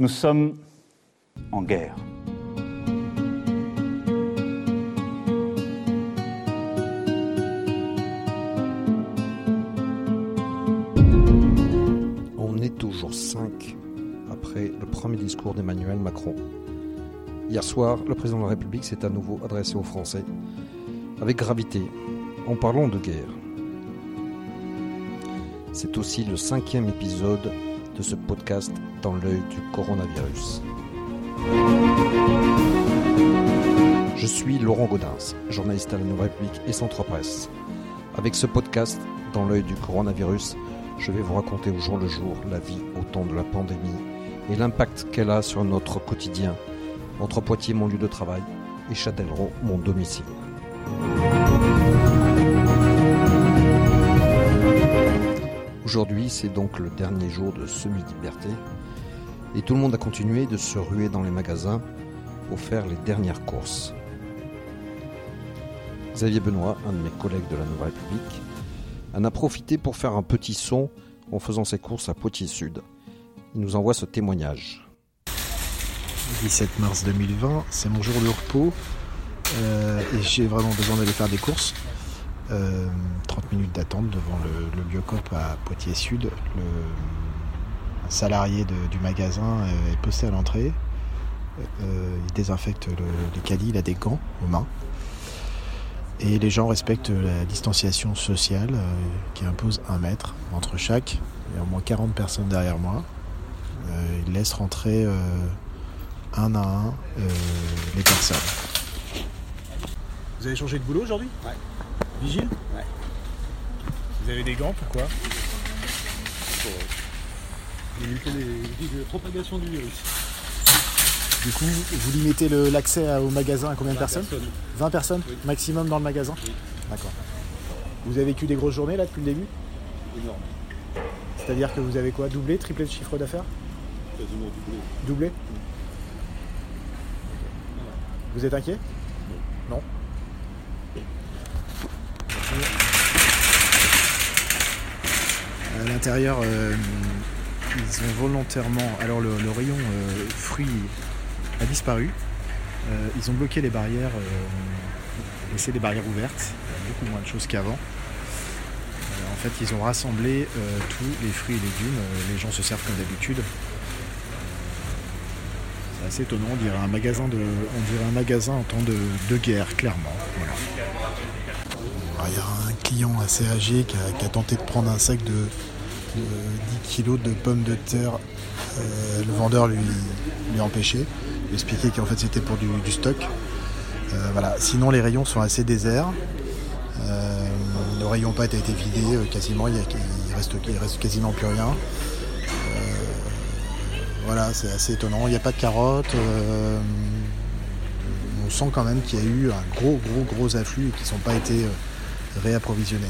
Nous sommes en guerre. On est toujours 5 après le premier discours d'Emmanuel Macron. Hier soir, le président de la République s'est à nouveau adressé aux Français avec gravité en parlant de guerre. C'est aussi le cinquième épisode de ce podcast dans l'œil du coronavirus. Je suis Laurent Gaudens, journaliste à la Nouvelle République et Centre Presse. Avec ce podcast, dans l'œil du coronavirus, je vais vous raconter au jour le jour la vie au temps de la pandémie et l'impact qu'elle a sur notre quotidien, entre Poitiers, mon lieu de travail, et Châtellerault, mon domicile. Aujourd'hui, c'est donc le dernier jour de semi-liberté et tout le monde a continué de se ruer dans les magasins pour faire les dernières courses. Xavier Benoît, un de mes collègues de la Nouvelle République, en a profité pour faire un petit son en faisant ses courses à Poitiers Sud. Il nous envoie ce témoignage. 17 mars 2020, c'est mon jour de repos euh, et j'ai vraiment besoin d'aller faire des courses. Euh, 30 minutes d'attente devant le, le Biocop à Poitiers Sud. Le, un salarié de- du magasin euh, est posté à l'entrée. Euh, il désinfecte le, les caddies, il a des gants aux mains. Et les gens respectent la distanciation sociale euh, qui impose un mètre entre chaque. Il y a au moins 40 personnes derrière moi. Euh, il laisse rentrer euh, un à un euh, les personnes. Vous avez changé de boulot aujourd'hui? Ouais. Vigile Ouais. Vous avez des gants, pourquoi Pour limiter les la propagation du virus. Du coup, vous limitez le- l'accès à- au magasin à combien de personnes Personne. 20 personnes Oui. maximum dans le magasin Oui. D'accord. Vous avez vécu des grosses journées là depuis le début Énorme. C'est-à-dire que vous avez quoi Doublé, triplé le chiffre d'affaires Quasiment doublé. Doublé Vous êtes inquiet Non. À l'intérieur, euh, ils ont volontairement. Alors, le, rayon euh, fruits a disparu. Euh, ils ont bloqué les barrières, laissé les barrières ouvertes. Beaucoup moins de choses qu'avant. En fait, ils ont rassemblé tous les fruits et légumes. Les gens se servent comme d'habitude. C'est assez étonnant, on dirait un magasin de, on dirait un magasin en temps de, guerre, clairement. Il y a un client assez âgé qui a, tenté de prendre un sac de 10 kilos de pommes de terre. Euh, le vendeur lui, lui a empêché. Il a expliqué qu'en fait c'était pour du, stock. Euh, voilà. Sinon les rayons sont assez déserts. Euh, le rayon pâte a été vidé euh, quasiment, il, reste, reste quasiment plus rien. Voilà, c'est assez étonnant. Il n'y a pas de carottes. euh, on sent quand même qu'il y a eu un gros, gros, gros afflux et qu'ils n'ont pas été euh, réapprovisionnés.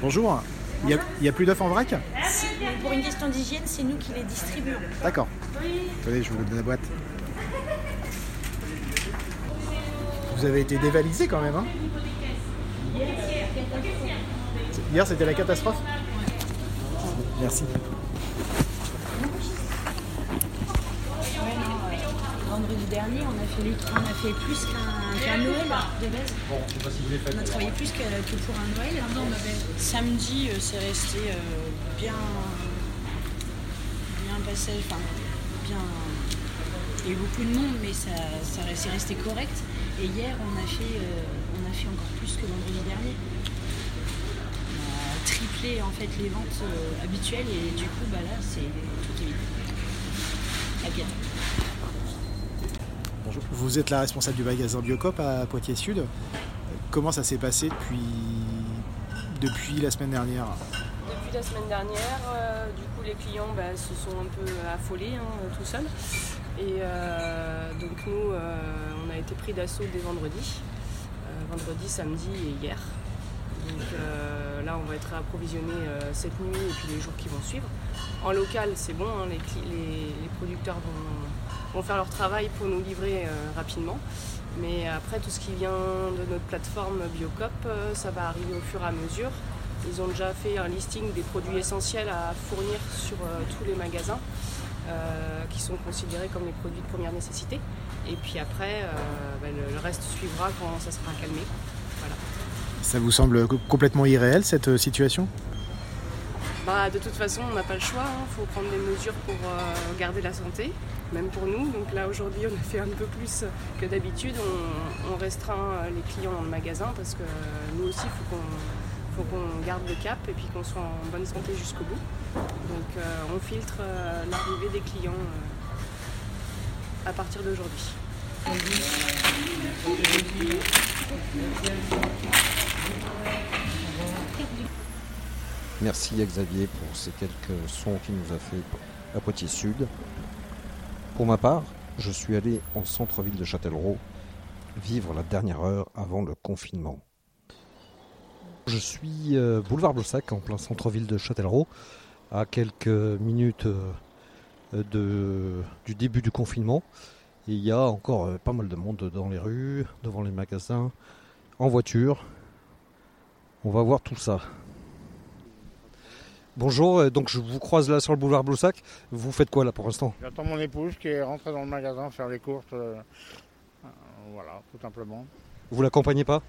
Bonjour. Il n'y a, plus d'œufs en vrac pour une question d'hygiène, c'est nous qui les distribuons. D'accord. Attendez, je vous donne la boîte. Vous avez été dévalisé quand même, hein Hier, c'était la catastrophe Merci. Vendredi dernier, on a fait, les- on a fait plus qu'un qu'un Noël de base. On a travaillé plus que, que pour un Noël. Samedi, euh, c'est resté euh, bien, bien passé, enfin bien. Il y a eu beaucoup de monde, mais ça, ça c'est resté correct. Et hier, on a fait, euh, on a fait encore plus que vendredi dernier. On a triplé en fait les ventes euh, habituelles et du coup, bah là, c'est tout est vide. Vous êtes la responsable du magasin Biocop à Poitiers Sud. Comment ça s'est passé depuis, la semaine dernière Depuis la semaine dernière, euh, du coup les clients bah, se sont un peu affolés hein, tout seuls. Et euh, donc nous, euh, on a été pris d'assaut dès vendredi. Vendredi, samedi et hier. Donc là, on va être approvisionné cette nuit et puis les jours qui vont suivre. En local, c'est bon, hein, les producteurs vont, vont faire leur travail pour nous livrer euh, rapidement. Mais après, tout ce qui vient de notre plateforme Biocop, euh, ça va arriver au fur et à mesure. Ils ont déjà fait un listing des produits essentiels à fournir sur euh, tous les magasins. qui sont considérés comme les produits de première nécessité. Et puis après, bah, le, reste suivra quand ça sera calmé. Voilà. Ça vous semble co- complètement irréel cette situation? Bah, de toute façon, on n'a pas le choix. Il faut prendre des mesures pour euh, garder la santé, même pour nous. Donc là, aujourd'hui, on a fait un peu plus que d'habitude. On, restreint euh, les clients dans le magasin parce que nous aussi, il faut qu'on garde le cap et puis qu'on soit en bonne santé jusqu'au bout. Donc euh, on filtre l'arrivée des clients à partir d'aujourd'hui. Merci à Xavier pour ces quelques sons qu'il nous a fait à Poitiers Sud. Pour ma part, je suis allé en centre-ville de Châtellerault vivre la dernière heure avant le confinement. Je suis euh, boulevard Blossac en plein centre-ville de Châtellerault, à quelques minutes euh, de, du début du confinement. Et il y a encore euh, pas mal de monde dans les rues, devant les magasins, en voiture. On va voir tout ça. Bonjour, euh, donc je vous croise là sur le boulevard Bloussac. Vous faites quoi là pour l'instant? J'attends mon épouse qui est rentrée dans le magasin faire les courses. euh, euh, voilà, tout simplement. Vous l'accompagnez pas?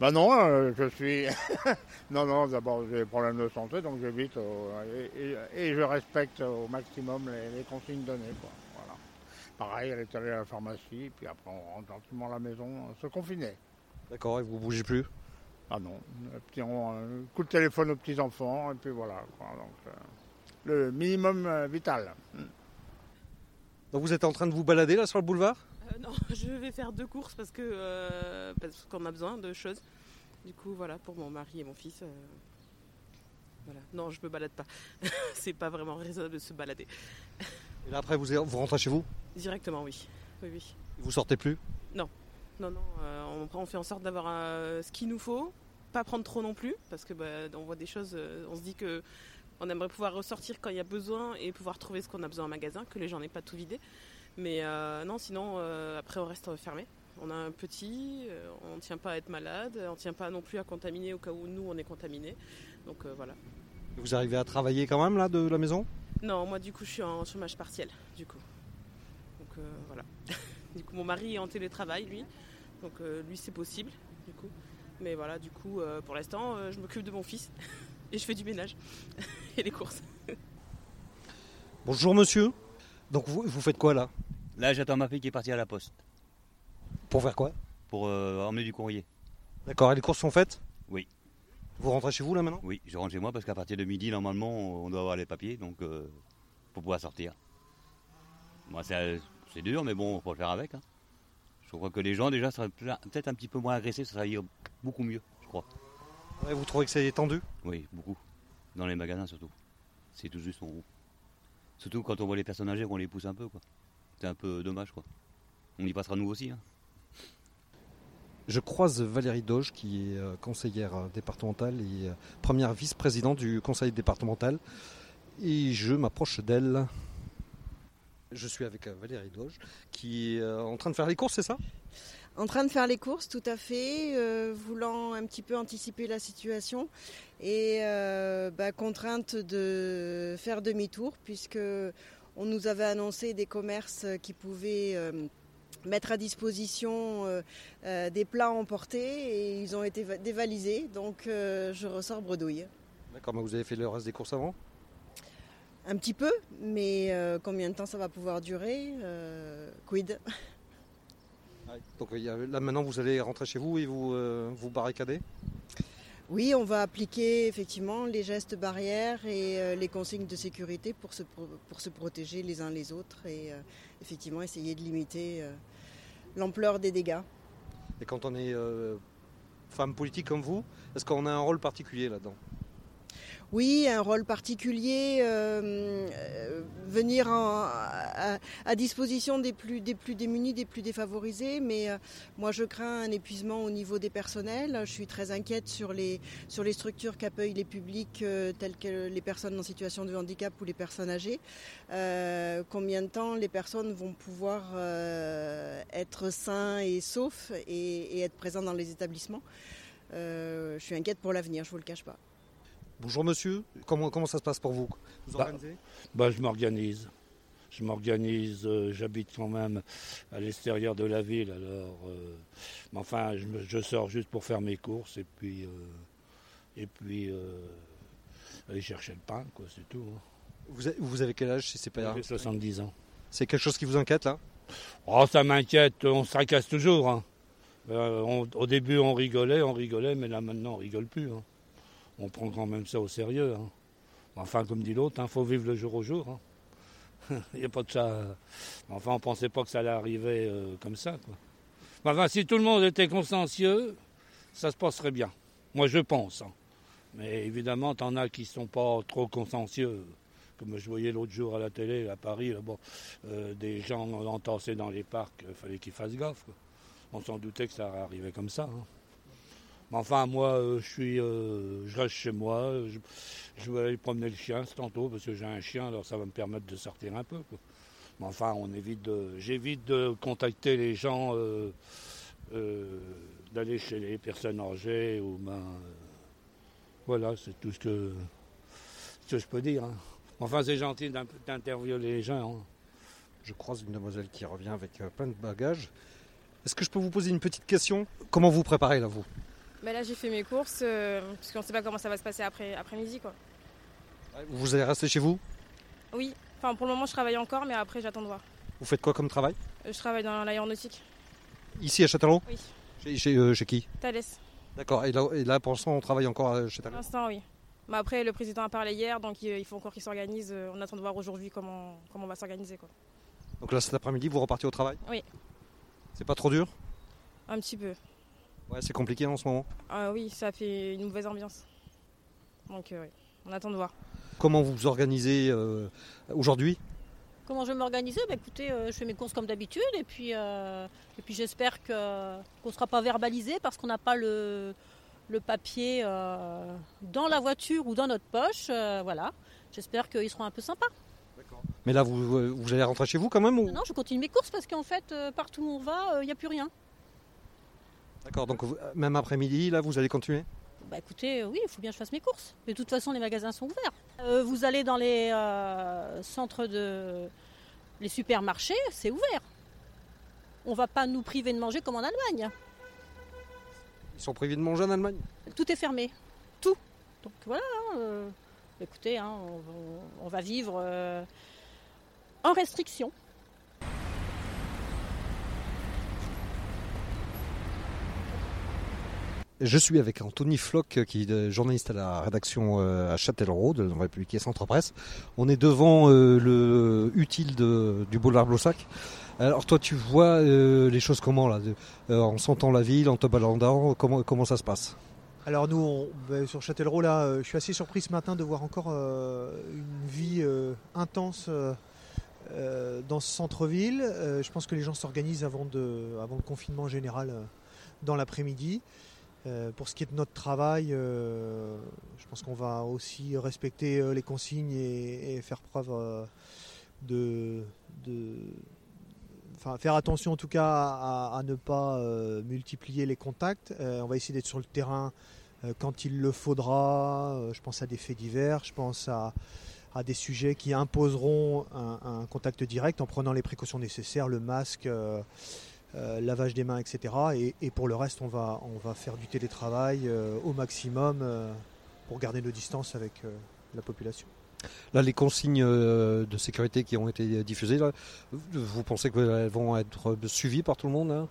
Bah non, euh, je suis. non, non, d'abord j'ai des problèmes de santé, donc j'évite euh, et, et- et je respecte au maximum les, les consignes données. Quoi. Voilà. Pareil, elle est allée à la pharmacie, puis après on rentre gentiment à la maison, se confiner. D'accord, et vous bougez plus? Ah non, un petit coup de téléphone aux petits enfants, et puis voilà. quoi. Donc, euh, le minimum euh, vital. Mm. Donc vous êtes en train de vous balader là sur le boulevard? Euh, non, je vais faire deux courses parce que euh, parce qu'on a besoin de choses. Du coup, voilà, pour mon mari et mon fils. euh, voilà. Non, je me balade pas. c'est pas vraiment raisonnable de se balader. Et là après vous, vous rentrez chez vous? Directement, oui. Oui, oui. Vous sortez plus? Non, non, euh, on, fait en sorte d'avoir euh, ce qu'il nous faut, pas prendre trop non plus, parce que bah, on voit des choses, euh, on se dit que on aimerait pouvoir ressortir quand il y a besoin et pouvoir trouver ce qu'on a besoin en magasin, que les gens n'aient pas tout vidé. Mais euh, non, sinon, euh, après, on reste fermé. On a un petit, euh, on ne tient pas à être malade, on ne tient pas non plus à contaminer au cas où nous, on est contaminés. Donc voilà. Vous arrivez à travailler quand même là de la maison? Non, moi du coup je suis en chômage partiel, du coup. Donc voilà. du coup mon mari est en télétravail lui, donc lui c'est possible, du coup. Mais voilà, du coup euh, pour l'instant euh, je m'occupe de mon fils et je fais du ménage et les courses. Bonjour monsieur. Donc vous, vous faites quoi là? Là, j'attends ma fille qui est partie à la poste Pour faire quoi? Pour euh, emmener du courrier. D'accord, et les courses sont faites? Oui. Vous rentrez chez vous là maintenant? Oui, je rentre chez moi parce qu'à partir de midi, normalement, on doit avoir les papiers, donc euh, pour pouvoir sortir. Moi, c'est c'est dur, mais bon, on peut le faire avec. hein. Je crois que les gens, déjà, seraient peut-être un petit peu moins agressés, ça serait beaucoup mieux, je crois. Ouais, Vous trouvez que c'est tendu? Oui, beaucoup. Dans les magasins, surtout. C'est tout juste en haut. Surtout quand on voit les personnes âgées, qu'on les pousse un peu, quoi. C'est un peu dommage, quoi. On y passera nous aussi, hein. Je croise Valérie Doge, qui est euh, conseillère euh, départementale et euh, première vice-présidente du conseil départemental. Et je m'approche d'elle. Je suis avec euh, Valérie Doge, qui est euh, en train de faire les courses, c'est ça? En train de faire les courses, tout à fait, euh, voulant un petit peu anticiper la situation et euh, bah, contrainte de faire demi-tour puisque on nous avait annoncé des commerces qui pouvaient euh, mettre à disposition euh, euh, des plats emportés et ils ont été va- dévalisés, donc euh, je ressors bredouille. D'accord, mais vous avez fait le reste des courses avant? Un petit peu, mais euh, combien de temps ça va pouvoir durer euh, Quid? Donc il y a- là maintenant vous allez rentrer chez vous et vous euh, vous barricadez Oui, on va appliquer effectivement les gestes barrières et les consignes de sécurité pour se, pro- pour se protéger les uns les autres et effectivement essayer de limiter l'ampleur des dégâts. Et quand on est femme politique comme vous, est-ce qu'on a un rôle particulier là-dedans? Oui, un rôle particulier, euh, euh, venir en- à, disposition des plus, démunis, des plus défavorisés, mais euh, moi je crains un épuisement au niveau des personnels. Je suis très inquiète sur les, structures qu'accueillent les publics tels que les personnes en situation de handicap ou les personnes âgées. Combien de temps les personnes vont pouvoir être sains et saufs et, et être présents dans les établissements? Je suis inquiète pour l'avenir, je ne vous le cache pas. Bonjour monsieur, comment, comment ça se passe pour vous Vous Bah, organisez Bah, je m'organise. je m'organise, euh, j'habite quand même à l'extérieur de la ville, alors. euh, mais enfin, je, je sors juste pour faire mes courses et puis. euh, et puis. aller chercher le pain, quoi, c'est tout. hein. Vous avez, vous avez quel âge si c'est pas J'ai 70 ans. C'est quelque chose qui vous inquiète là Oh, ça m'inquiète, on se tracasse toujours. hein. On- au début, on rigolait, on rigolait, mais là, maintenant, on rigole plus. hein. On prend quand même ça au sérieux. hein. Enfin, comme dit l'autre, il faut vivre le jour au jour. hein. Il n'y a pas de ça. euh. Enfin, on ne pensait pas que ça allait arriver euh, comme ça. Enfin, si tout le monde était consciencieux, ça se passerait bien. Moi, je pense. hein. Mais évidemment, t'en as qui ne sont pas trop consciencieux. Comme je voyais l'autre jour à la télé, à Paris, là, bon, euh, des gens entassés dans les parcs, il fallait qu'ils fassent gaffe. On s'en doutait que ça arrivait comme ça. Enfin, moi, euh, je suis, euh, reste chez moi. Je, vais aller promener le chien tantôt parce que j'ai un chien, alors ça va me permettre de sortir un peu. Mais enfin, on évite j'évite de contacter les gens, euh, d'aller chez les personnes âgées ou ben, voilà, c'est tout ce que, ce que je peux dire. hein. Enfin, c'est gentil d'in- d'interviewer les gens. hein. Je croise une demoiselle qui revient avec plein de bagages. Est-ce que je peux vous poser une petite question? Comment vous préparez là, vous? Bah là, j'ai fait mes courses euh, parce qu'on sait pas comment ça va se passer après, après-midi. quoi. Vous allez rester chez vous? Oui, enfin pour le moment, je travaille encore, mais après, j'attends de voir. Vous faites quoi comme travail? Euh, Je travaille dans l'aéronautique. Ici à Châtellerault? Oui. Chez, chez, euh, chez qui? Thales. D'accord. Et là, et là, pour l'instant, on travaille encore euh, chez Pour l'instant, oui. Mais après, le président a parlé hier, donc il faut encore qu'il s'organise. On attend de voir aujourd'hui comment, comment on va s'organiser. quoi. Donc là, cet après-midi, vous repartez au travail? Oui, C'est pas trop dur? Un petit peu. Ouais, c'est compliqué en ce moment. Ah oui, ça fait une mauvaise ambiance. Donc euh, oui, on attend de voir. Comment vous vous organisez euh, aujourd'hui? Comment je vais m'organiser? Bah, Écoutez, euh, je fais mes courses comme d'habitude et puis, euh, et puis j'espère que- qu'on ne sera pas verbalisé parce qu'on n'a pas le, le papier euh, dans la voiture ou dans notre poche. euh, voilà. J'espère qu'ils seront un peu sympas. Mais là, vous, vous allez rentrer chez vous quand même ou... Non, je continue mes courses parce qu'en fait, euh, partout où on va, il n'y a plus rien. D'accord, donc vous- même après-midi, là, vous allez continuer? Bah écoutez, euh, oui, il faut bien que je fasse mes courses. Mais de toute façon, les magasins sont ouverts. Euh, vous allez dans les euh, centres de. les supermarchés, c'est ouvert. On va pas nous priver de manger comme en Allemagne. Ils sont privés de manger en Allemagne? Tout est fermé. Tout. Donc voilà. hein, euh, écoutez, hein, on, va vivre euh, en restriction. Je suis avec Anthony Floch, qui est euh, journaliste à la rédaction euh, à Châtellerault de la République et Centre Presse. On est devant euh, le utile du boulevard Blossac. Alors toi, tu vois les choses comment là En sentant la ville, en te baladant, comment, ça se passe? Alors nous, ben, sur Châtellerault, là, je suis assez surpris ce matin de voir encore une vie intense dans ce centre-ville. Je pense que les gens s'organisent avant, avant le confinement général dans l'après-midi. Euh, pour ce qui est de notre travail, euh, je pense qu'on va aussi respecter euh, les consignes et, faire preuve de, de- faire attention en tout cas à, ne pas multiplier les contacts. On va essayer d'être sur le terrain quand il le faudra. Je pense à des faits divers, je pense à, des sujets qui imposeront un contact direct en prenant les précautions nécessaires, le masque. Euh, lavage des mains, etc. Et, et pour le reste, on va, on va faire du télétravail euh, au maximum euh, pour garder nos distances avec la population. Là, les consignes de sécurité qui ont été diffusées, là, vous pensez qu'elles vont être suivies par tout le monde hein?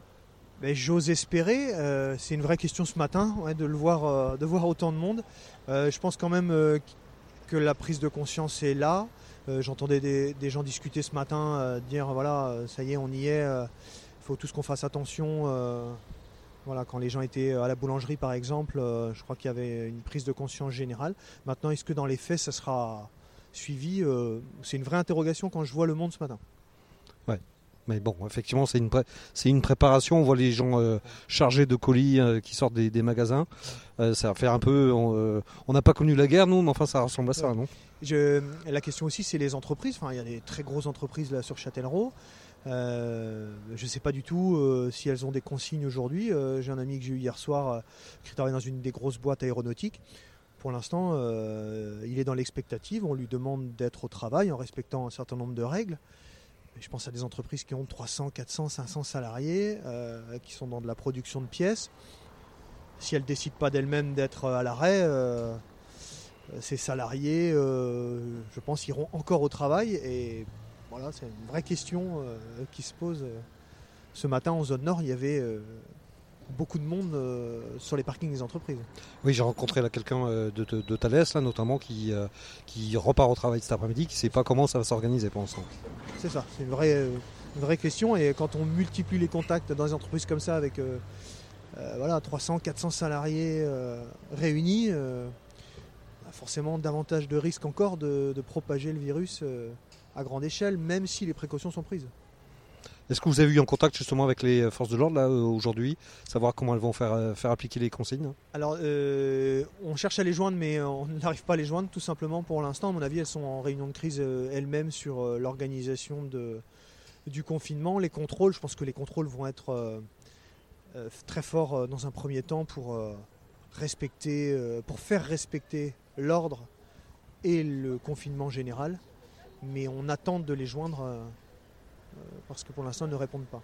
Mais j'ose espérer, euh, c'est une vraie question ce matin, ouais, de le voir, euh, de voir autant de monde. Euh, je pense quand même que la prise de conscience est là. J'entendais des, des gens discuter ce matin, dire voilà, ça y est, on y est. Il faut tous qu'on fasse attention. euh, voilà, quand les gens étaient à la boulangerie, par exemple, euh, je crois qu'il y avait une prise de conscience générale. Maintenant, est-ce que dans les faits, ça sera suivi Euh, C'est une vraie interrogation quand je vois le monde ce matin. Ouais. Mais bon, effectivement, c'est une, pré- c'est une préparation. On voit les gens euh, chargés de colis euh, qui sortent des, des magasins. Euh, ça va faire un peu. On euh, on n'a pas connu la guerre, nous, mais enfin, ça ressemble à ça, non? Je- la question aussi, c'est les entreprises. Enfin, il y a des très grosses entreprises là sur Châtellerault. Euh, je ne sais pas du tout euh, si elles ont des consignes aujourd'hui. Euh, j'ai un ami que j'ai eu hier soir qui travaille dans une des grosses boîtes aéronautiques. Pour l'instant, il est dans l'expectative. On lui demande d'être au travail en respectant un certain nombre de règles. je pense à des entreprises qui ont 300, 400, 500 salariés, qui sont dans de la production de pièces. Si elles ne décident pas d'elles-mêmes d'être à l'arrêt, ces salariés, je pense, iront encore au travail. Et voilà, c'est une vraie question euh, qui se pose. Ce matin, en zone nord, il y avait euh, beaucoup de monde euh, sur les parkings des entreprises. Oui, j'ai rencontré quelqu'un euh, de, de, de Thales, là, notamment, qui, euh, qui repart au travail cet après-midi, qui ne sait pas comment ça va s'organiser pour l'instant. C'est ça, c'est une vraie, euh, une vraie question. Et quand on multiplie les contacts dans des entreprises comme ça, avec euh, euh, voilà, 300, 400 salariés euh, réunis, euh, on a forcément davantage de risques encore de, de propager le virus euh, à grande échelle, même si les précautions sont prises. Est-ce que vous avez eu en contact justement avec les forces de l'ordre là euh, aujourd'hui, savoir comment elles vont faire, euh, faire appliquer les consignes? Alors, euh, on cherche à les joindre, mais on n'arrive pas à les joindre tout simplement pour l'instant. À mon avis, elles sont en réunion de crise euh, elles-mêmes sur euh, l'organisation de- du confinement. Les contrôles, je pense que les contrôles vont être euh, euh, très forts euh, dans un premier temps pour euh, respecter, euh, pour faire respecter l'ordre et le confinement général. Mais on attend de les joindre euh, euh, parce que pour l'instant, ils ne répondent pas.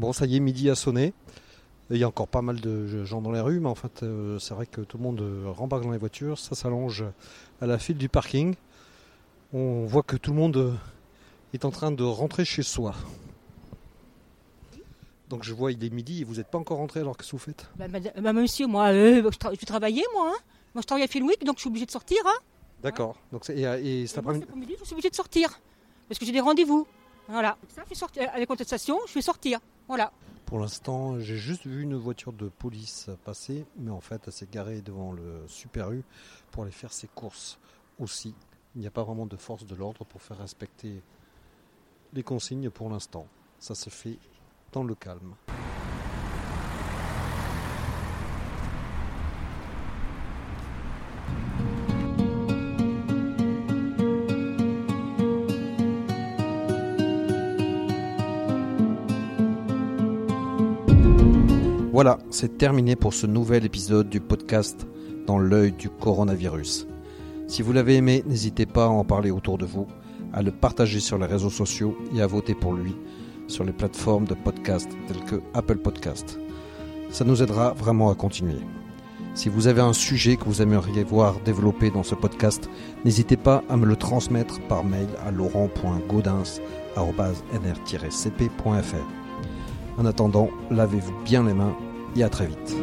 Bon, ça y est, midi a sonné. Il y a encore pas mal de gens dans les rues, mais en fait, euh, c'est vrai que tout le monde euh, rembarque dans les voitures. Ça s'allonge à la file du parking. On voit que tout le monde euh, est en train de rentrer chez soi. Donc je vois, il est midi et vous n'êtes pas encore rentré alors que vous faites? Bah, madame- bah, monsieur, moi, euh, je, tra- je travaillais, moi. hein. Moi, je travaille à Filmwick, donc je suis obligée de sortir. Hein. D'accord. Donc et, et cet après-midi. je suis obligée de sortir. Parce que j'ai des rendez-vous. Voilà. Ça, je suis sorti- avec contestation, je vais sortir. Voilà. Pour l'instant, j'ai juste vu une voiture de police passer, mais en fait, elle s'est garée devant le Super U pour aller faire ses courses aussi. Il n'y a pas vraiment de force de l'ordre pour faire respecter les consignes pour l'instant. Ça se fait dans le calme. Voilà, c'est terminé pour ce nouvel épisode du podcast Dans l'œil du coronavirus. Si vous l'avez aimé, n'hésitez pas à en parler autour de vous, à le partager sur les réseaux sociaux et à voter pour lui sur les plateformes de podcast telles que Apple Podcast. Ça nous aidera vraiment à continuer. Si vous avez un sujet que vous aimeriez voir développé dans ce podcast, n'hésitez pas à me le transmettre par mail à laurent.gaudens.nr-cp.fr. En attendant, lavez-vous bien les mains et à très vite.